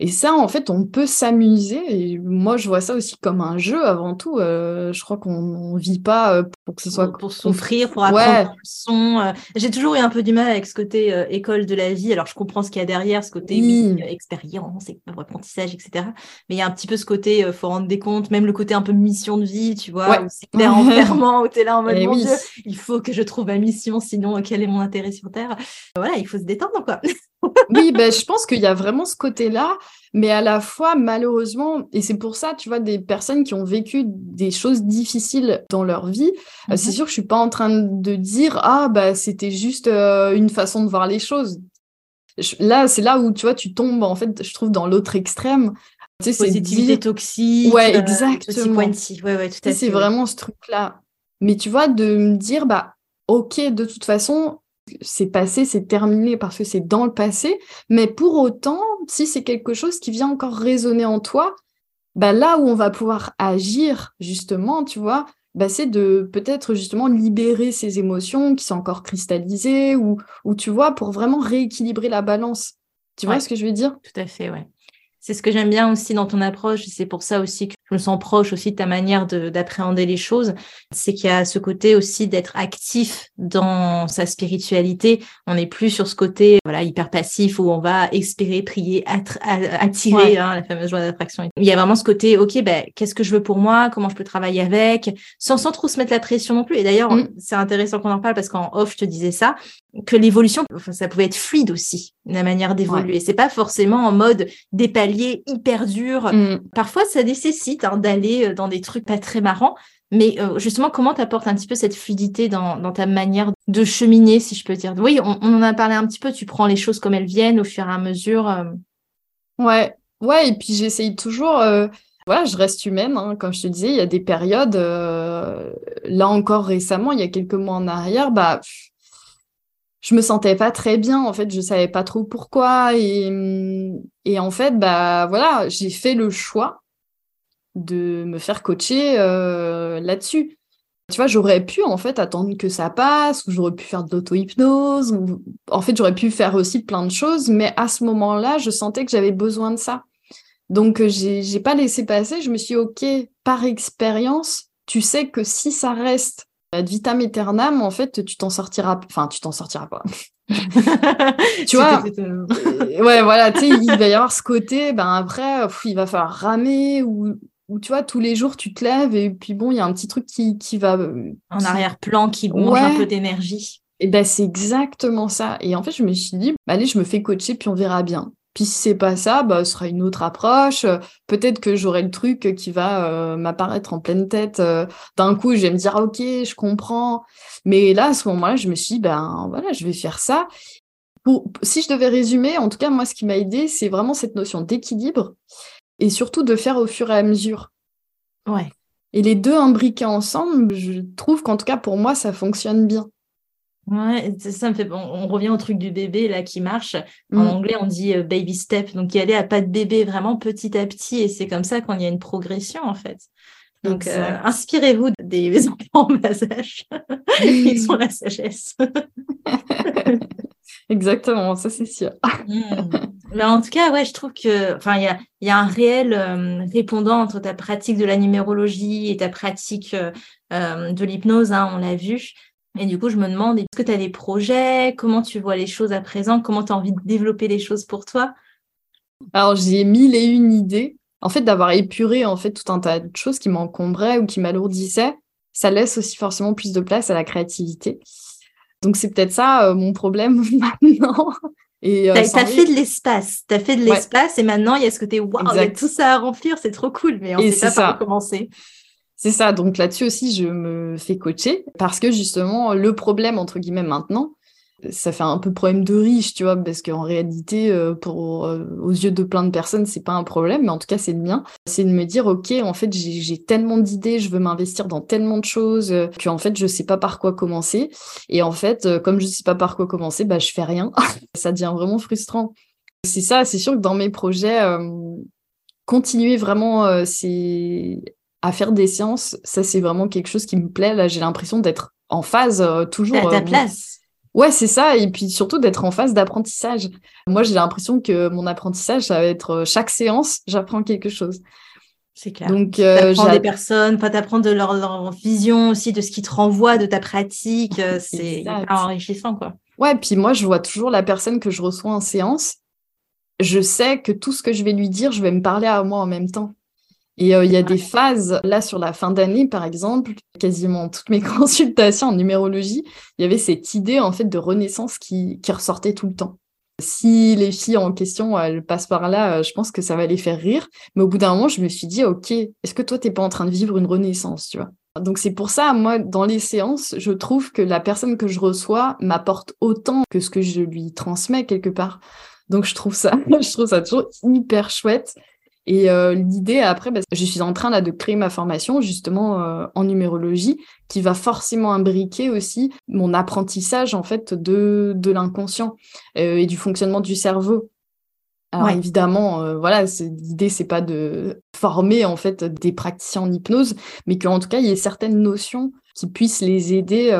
Et ça, en fait, on peut s'amuser. Moi, je vois ça aussi comme un jeu avant tout. Euh, je crois qu'on ne vit pas euh, pour que ce soit. Pour, souffrir, pour apprendre ouais. son. Euh. J'ai toujours eu un peu du mal avec ce côté école de la vie. Alors, je comprends ce qu'il y a derrière, ce côté expérience, apprentissage, etc. Mais il y a un petit peu ce côté, faut rendre des comptes, même le côté un peu mission de vie, tu vois. C'est clair enfermant, où tu es là en mode, eh mon Dieu, il faut que je trouve ma mission, sinon, quel est mon intérêt sur Terre? Voilà, il faut se détendre, quoi. oui, ben, je pense qu'il y a vraiment ce côté-là, mais à la fois, malheureusement, et c'est pour ça, tu vois, des personnes qui ont vécu des choses difficiles dans leur vie, euh, c'est mhm. sûr que je suis pas en train de dire, ah, bah, c'était juste euh, une façon de voir les choses. là, c'est là où, tu vois, tu tombes, en fait, je trouve, dans l'autre extrême. Tu sais, Positivité toxique. Ouais, euh, exactement. ouais, ouais, tout à fait. C'est vraiment ce truc-là. Mais tu vois, de me dire, bah, ok, de toute façon, c'est passé, c'est terminé parce que c'est dans le passé, mais pour autant, si c'est quelque chose qui vient encore résonner en toi, bah là où on va pouvoir agir justement, tu vois, bah c'est de peut-être justement libérer ces émotions qui sont encore cristallisées ou, ou tu vois, pour vraiment rééquilibrer la balance. Tu vois ce que je veux dire? Tout à fait, ouais. C'est ce que j'aime bien aussi dans ton approche, c'est pour ça aussi que me sens proche aussi de ta manière d'appréhender les choses, c'est qu'il y a ce côté aussi d'être actif dans sa spiritualité. On n'est plus sur ce côté voilà hyper passif où on va espérer, prier, attirer hein, la fameuse joie d'attraction. Il y a vraiment ce côté, ok, ben qu'est-ce que je veux pour moi, comment je peux travailler avec, sans sans trop se mettre la pression non plus. Et d'ailleurs, mm. c'est intéressant qu'on en parle parce qu'en off, je te disais ça, que l'évolution, enfin, ça pouvait être fluide aussi, la manière d'évoluer. C'est pas forcément en mode des paliers hyper durs. Mm. Parfois, ça nécessite hein, d'aller euh, dans des trucs pas très marrants. Mais euh, justement, comment t'apportes un petit peu cette fluidité dans, ta manière de cheminer, si je peux dire? Oui, on, en a parlé un petit peu. Tu prends les choses comme elles viennent au fur et à mesure. Euh. Ouais, ouais. Et puis j'essaye toujours. Voilà, je reste humaine, hein. comme je te disais, il y a des périodes, là encore récemment, il y a quelques mois en arrière, bah, je me sentais pas très bien en fait je savais pas trop pourquoi et en fait bah voilà j'ai fait le choix de me faire coacher euh, là-dessus. Tu vois j'aurais pu en fait attendre que ça passe ou j'aurais pu faire de l'auto-hypnose ou en fait j'aurais pu faire aussi plein de choses mais à ce moment-là je sentais que j'avais besoin de ça. Donc euh, j'ai pas laissé passer. Je me suis dit, ok par expérience tu sais que si ça reste ad vitam aeternam, en fait, tu t'en sortiras, enfin, tu t'en sortiras pas. tu vois, euh, ouais, voilà, tu sais, il va y avoir ce côté, ben après, il va falloir ramer ou, ou, tu vois, tous les jours, tu te lèves et puis bon, il y a un petit truc qui, qui va. Euh, en arrière-plan, qui mange un peu d'énergie. Et ben, c'est exactement ça. Et en fait, je me suis dit, bah, allez, je me fais coacher, puis on verra bien. Puis si c'est pas ça, bah, ce sera une autre approche. Peut-être que j'aurai le truc qui va euh, m'apparaître en pleine tête. Euh, d'un coup, je vais me dire, ok, je comprends. Mais là, à ce moment-là, je me suis dit, ben voilà, je vais faire ça. Pour, si je devais résumer, en tout cas, moi, ce qui m'a aidé, c'est vraiment cette notion d'équilibre et surtout de faire au fur et à mesure. Ouais. Et les deux imbriqués ensemble, je trouve qu'en tout cas, pour moi, ça fonctionne bien. Ouais, ça me fait. On, revient au truc du bébé là qui marche. En mm. anglais, on dit euh, baby step, donc y aller à pas de bébé vraiment petit à petit, et c'est comme ça qu'on y a une progression en fait. Donc, euh, inspirez-vous des enfants en bas âge. Ils sont la sagesse. Exactement, ça c'est sûr. Hmm. Mais en tout cas, ouais, je trouve que, enfin, il y a, un réel euh, répondant entre ta pratique de la numérologie et ta pratique euh, de l'hypnose, hein, on l'a vu. Et du coup, je me demande, est-ce que tu as des projets? Comment tu vois les choses à présent? Comment tu as envie de développer les choses pour toi? Alors, j'ai mille et une idées. En fait, d'avoir épuré en fait tout un tas de choses qui m'encombraient ou qui m'alourdissaient, ça laisse aussi forcément plus de place à la créativité. Donc, c'est peut-être ça euh, mon problème maintenant. Et euh, tu as, fait de l'espace, tu as fait de l'espace et maintenant il y a ce côté waouh, il y a tout ça à remplir, c'est trop cool, mais on ne sait pas par où commencer. C'est ça. Donc là-dessus aussi, je me fais coacher parce que justement, le problème, entre guillemets, maintenant, ça fait un peu problème de riche, tu vois, parce qu'en réalité, euh, pour, euh, aux yeux de plein de personnes, c'est pas un problème, mais en tout cas, c'est le mien. C'est de me dire, OK, en fait, j'ai tellement d'idées, je veux m'investir dans tellement de choses, euh, qu'en fait, je sais pas par quoi commencer. Et en fait, comme je sais pas par quoi commencer, bah, je fais rien. ça devient vraiment frustrant. C'est ça, c'est sûr que dans mes projets, continuer vraiment, c'est à faire des séances, ça c'est vraiment quelque chose qui me plaît. Là, j'ai l'impression d'être en phase euh, toujours. À ta euh, place. Ouais, c'est ça. Et puis surtout d'être en phase d'apprentissage. Moi, j'ai l'impression que mon apprentissage, ça va être euh, chaque séance, j'apprends quelque chose. C'est clair. Donc, euh, des personnes, pas t'apprendre de leur, vision aussi, de ce qui te renvoie, de ta pratique. c'est enrichissant, quoi. Ouais, puis moi, je vois toujours la personne que je reçois en séance. Je sais que tout ce que je vais lui dire, je vais me parler à moi en même temps. Et euh, il y a des phases, là sur la fin d'année par exemple, quasiment toutes mes consultations en numérologie, il y avait cette idée en fait de renaissance qui, qui ressortait tout le temps. Si les filles en question, elles passent par là, euh, je pense que ça va les faire rire. Mais au bout d'un moment, je me suis dit, OK, est-ce que toi, t'es pas en train de vivre une renaissance, tu vois? Donc c'est pour ça, moi, dans les séances, je trouve que la personne que je reçois m'apporte autant que ce que je lui transmets quelque part. Donc je trouve ça, je trouve ça toujours hyper chouette. Et euh, l'idée après, bah, je suis en train là de créer ma formation justement euh, en numérologie qui va forcément imbriquer aussi mon apprentissage en fait de, de l'inconscient euh, et du fonctionnement du cerveau. Alors évidemment, voilà, l'idée c'est pas de former en fait des praticiens en hypnose, mais qu'en tout cas il y ait certaines notions qui puissent les aider,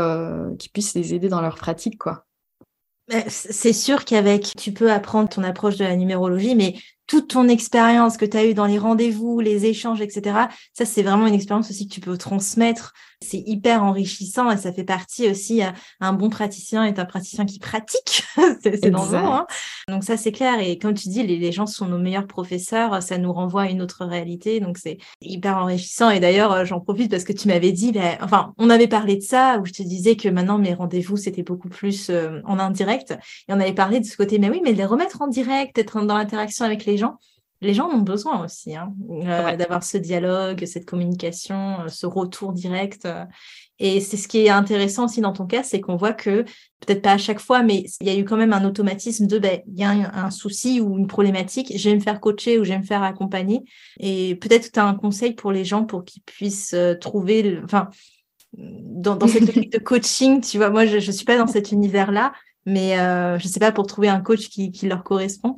qui puissent les aider dans leur pratique, quoi. C'est sûr qu'avec, tu peux apprendre ton approche de la numérologie, mais toute ton expérience que tu as eue dans les rendez-vous, les échanges, etc., ça, c'est vraiment une expérience aussi que tu peux transmettre. C'est hyper enrichissant et ça fait partie aussi, euh, un bon praticien est un praticien qui pratique. c'est dans le hein. Donc ça, c'est clair. Et comme tu dis, les, gens sont nos meilleurs professeurs. Ça nous renvoie à une autre réalité. Donc c'est hyper enrichissant. Et d'ailleurs, euh, j'en profite parce que tu m'avais dit, ben, enfin, on avait parlé de ça, où je te disais que maintenant, mes rendez-vous, c'était beaucoup plus euh, en indirect. Et on avait parlé de ce côté, mais oui, mais les remettre en direct, être dans l'interaction avec les gens, les gens ont besoin aussi hein, euh, d'avoir ce dialogue, cette communication, euh, ce retour direct. Euh. et c'est ce qui est intéressant aussi dans ton cas, c'est qu'on voit que, peut-être pas à chaque fois, mais il y a eu quand même un automatisme de, ben, il y a un, souci ou une problématique, je vais me faire coacher ou je vais me faire accompagner. Et peut-être que tu as un conseil pour les gens pour qu'ils puissent trouver, enfin, dans, cette technique de coaching, tu vois, moi, je ne suis pas dans cet univers-là, mais je ne sais pas, pour trouver un coach qui leur correspond.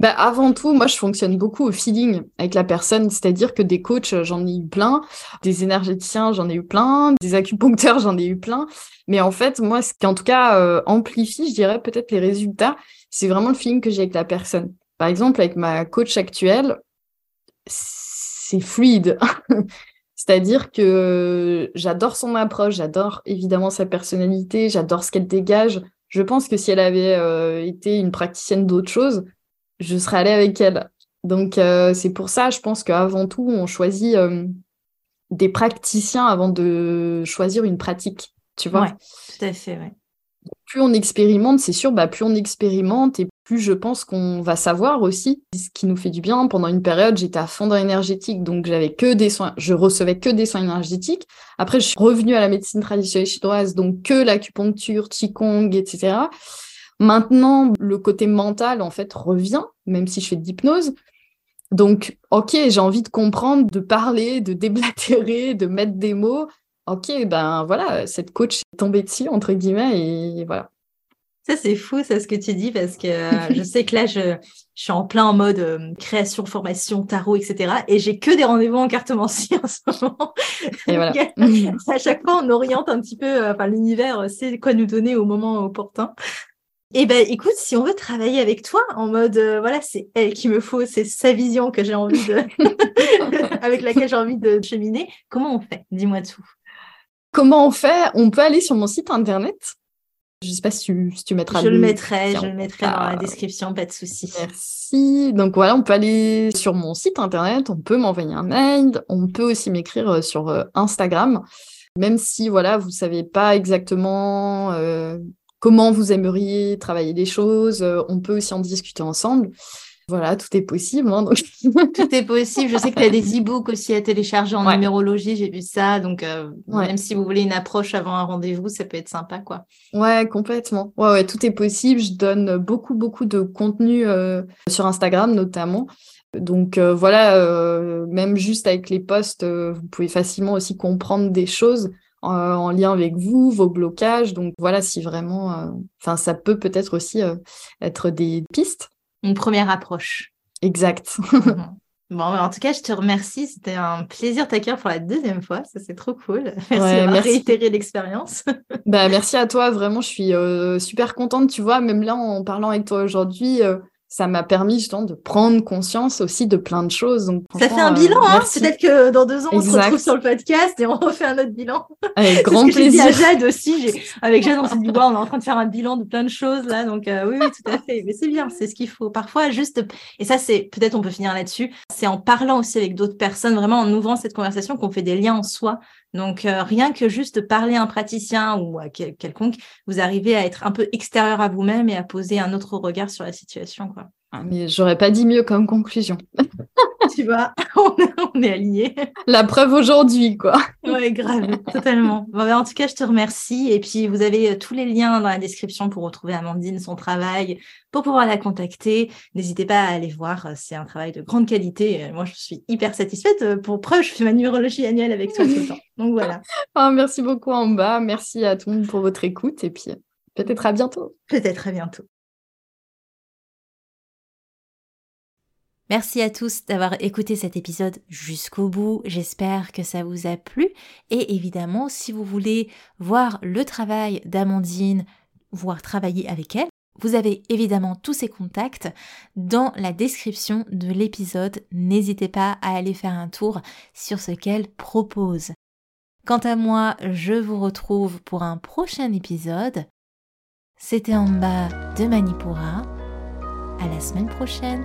Bah, avant tout, moi, je fonctionne beaucoup au feeling avec la personne, c'est-à-dire que des coachs, j'en ai eu plein, des énergéticiens, j'en ai eu plein, des acupuncteurs, j'en ai eu plein. Mais en fait, moi, ce qui en tout cas euh, amplifie, je dirais peut-être les résultats, c'est vraiment le feeling que j'ai avec la personne. Par exemple, avec ma coach actuelle, c'est fluide. C'est-à-dire que j'adore son approche, j'adore évidemment sa personnalité, j'adore ce qu'elle dégage. Je pense que si elle avait euh, été une praticienne d'autre chose, je serais allée avec elle. Donc, euh, c'est pour ça, je pense qu'avant tout, on choisit euh, des praticiens avant de choisir une pratique, tu vois. Ouais, tout à fait, ouais. Plus on expérimente, c'est sûr, bah, plus on expérimente et plus je pense qu'on va savoir aussi ce qui nous fait du bien. Pendant une période, j'étais à fond dans l'énergétique, donc j'avais que des soins, je recevais que des soins énergétiques. Après, je suis revenue à la médecine traditionnelle chinoise, donc que l'acupuncture, qigong, etc. Maintenant, le côté mental, en fait, revient, même si je fais de l'hypnose. Donc, ok, j'ai envie de comprendre, de parler, de déblatérer, de mettre des mots. Ok, ben voilà, cette coach est tombée dessus, entre guillemets, et voilà. Ça, c'est fou, ça, ce que tu dis, parce que euh, je sais que là, je, je, suis en plein en mode euh, création, formation, tarot, etc. Et j'ai que des rendez-vous en cartomancie en ce moment. Et voilà. à chaque fois, on oriente un petit peu, euh, enfin, l'univers sait quoi nous donner au moment opportun. Eh ben, écoute, si on veut travailler avec toi en mode, voilà, c'est elle qui me faut, c'est sa vision que j'ai envie de, avec laquelle j'ai envie de cheminer. Comment on fait? Dis-moi tout. Comment on fait? On peut aller sur mon site internet je ne sais pas si tu, mettras. Je le, mettrai, je le mettrai dans la description, pas de souci. Merci. Donc voilà, on peut aller sur mon site internet, on peut m'envoyer un mail, on peut aussi m'écrire euh, sur euh, Instagram, même si voilà, vous savez pas exactement euh, comment vous aimeriez travailler les choses, on peut aussi en discuter ensemble. Voilà, tout est possible. Hein, tout est possible. Je sais que tu as des e-books aussi à télécharger en numérologie, j'ai vu ça. Donc, euh, même si vous voulez une approche avant un rendez-vous, ça peut être sympa, quoi. Ouais, complètement. Ouais, ouais, tout est possible. Je donne beaucoup, beaucoup de contenu euh, sur Instagram, notamment. Donc euh, voilà, même juste avec les posts, vous pouvez facilement aussi comprendre des choses en lien avec vous, vos blocages. Donc voilà, si vraiment, enfin, ça peut peut-être aussi être des pistes une première approche. Exact. Mhm. Bon, en tout cas, je te remercie. C'était un plaisir t'accueillir pour la deuxième fois. Ça, c'est trop cool. Merci d'avoir réitéré l'expérience. bah, merci à toi. Vraiment, je suis euh, super contente. Tu vois, même là, en parlant avec toi aujourd'hui, euh, ça m'a permis justement de prendre conscience aussi de plein de choses. Donc, ça fait un bilan, euh, hein Peut-être que dans deux ans, on se retrouve sur le podcast et on refait un autre bilan. Avec grand plaisir. à Jade aussi. Avec Jade, on s'est dit, on est en train de faire un bilan de plein de choses là. Donc, euh, oui, oui, tout à fait. Mais c'est bien, c'est ce qu'il faut. Parfois, juste, et ça, c'est peut-être on peut finir là-dessus, c'est en parlant aussi avec d'autres personnes, vraiment en ouvrant cette conversation qu'on fait des liens en soi donc, euh, rien que juste parler à un praticien ou à quelconque, vous arrivez à être un peu extérieur à vous-même et à poser un autre regard sur la situation. Ah, mais j'aurais pas dit mieux comme conclusion. tu vois, on est, alignés. La preuve aujourd'hui, quoi. ouais, grave, totalement. Ben, en tout cas, je te remercie. Et puis, vous avez euh, tous les liens dans la description pour retrouver Amandine, son travail, pour pouvoir la contacter. N'hésitez pas à aller voir. C'est un travail de grande qualité. Moi, je suis hyper satisfaite. Pour preuve, je fais ma numérologie annuelle avec toi tout le temps. Donc voilà. Oh, merci beaucoup en bas. Merci à tout le monde pour votre écoute. Et puis, peut-être à bientôt. Peut-être à bientôt. Merci à tous d'avoir écouté cet épisode jusqu'au bout. J'espère que ça vous a plu. Et évidemment, si vous voulez voir le travail d'Amandine, voir travailler avec elle, vous avez évidemment tous ses contacts dans la description de l'épisode. N'hésitez pas à aller faire un tour sur ce qu'elle propose. Quant à moi, je vous retrouve pour un prochain épisode. C'était en bas de Manipura. À la semaine prochaine